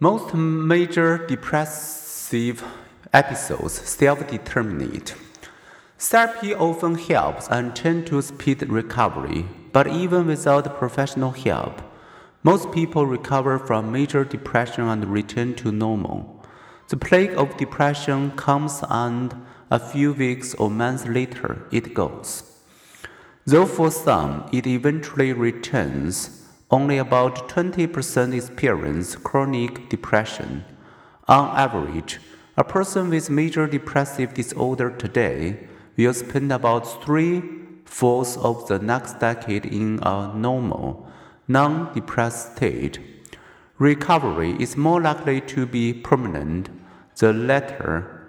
Most major depressive episodes self-determinate. Therapy often helps and tends to speed recovery, but even without professional help, most people recover from major depression and return to normal. The plague of depression comes and a few weeks or months later it goes. Though for some it eventually returns, only about 20% experience chronic depression. On average, a person with major depressive disorder today will spend about three fourths of the next decade in a normal, non depressed state. Recovery is more likely to be permanent the latter.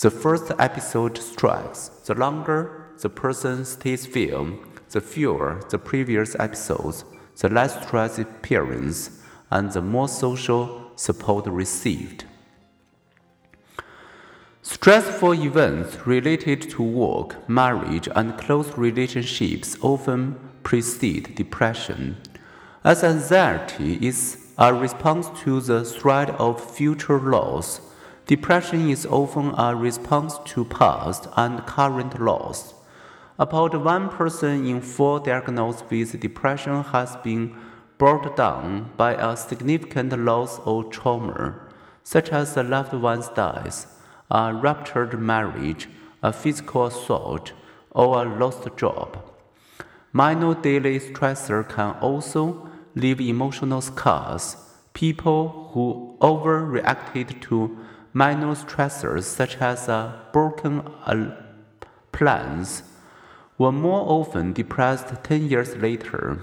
The first episode strikes, the longer the person stays film, the fewer the previous episodes the less stress experienced, and the more social support received. Stressful events related to work, marriage, and close relationships often precede depression, as anxiety is a response to the threat of future loss. Depression is often a response to past and current loss. About one person in four diagnosed with depression has been brought down by a significant loss or trauma, such as a loved one's death, a ruptured marriage, a physical assault, or a lost job. Minor daily stressors can also leave emotional scars. People who overreacted to minor stressors, such as a broken uh, plans, were more often depressed 10 years later.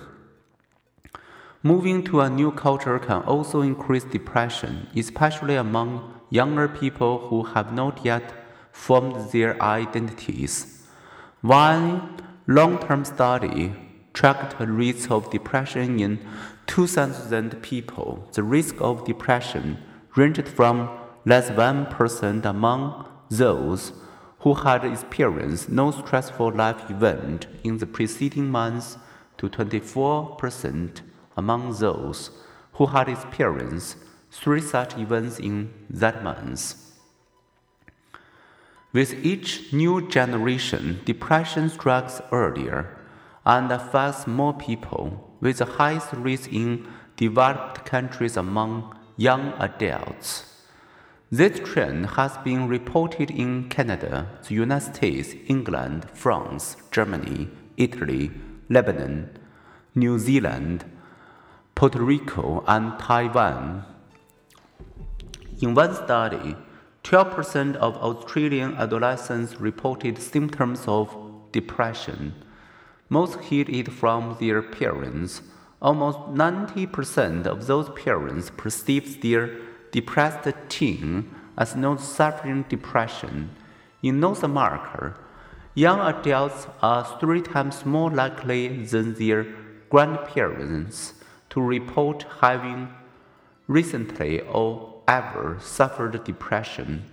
Moving to a new culture can also increase depression, especially among younger people who have not yet formed their identities. One long term study tracked the rates of depression in 2,000 people. The risk of depression ranged from less than 1% among those who had experienced no stressful life event in the preceding months to 24% among those who had experienced three such events in that month. With each new generation, depression strikes earlier and affects more people, with the highest risk in developed countries among young adults. This trend has been reported in Canada, the United States, England, France, Germany, Italy, Lebanon, New Zealand, Puerto Rico, and Taiwan. In one study, 12% of Australian adolescents reported symptoms of depression. Most hid it from their parents. Almost 90% of those parents perceived their depressed teen as not suffering depression. In North America, young adults are three times more likely than their grandparents to report having recently or ever suffered depression.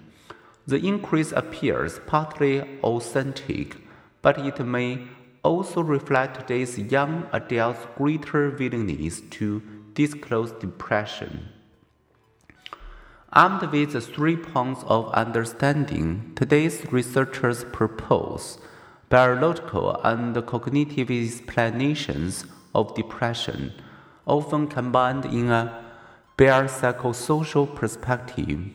The increase appears partly authentic, but it may also reflect today's young adults' greater willingness to disclose depression. Armed with three points of understanding today's researchers propose biological and cognitive explanations of depression, often combined in a biopsychosocial perspective.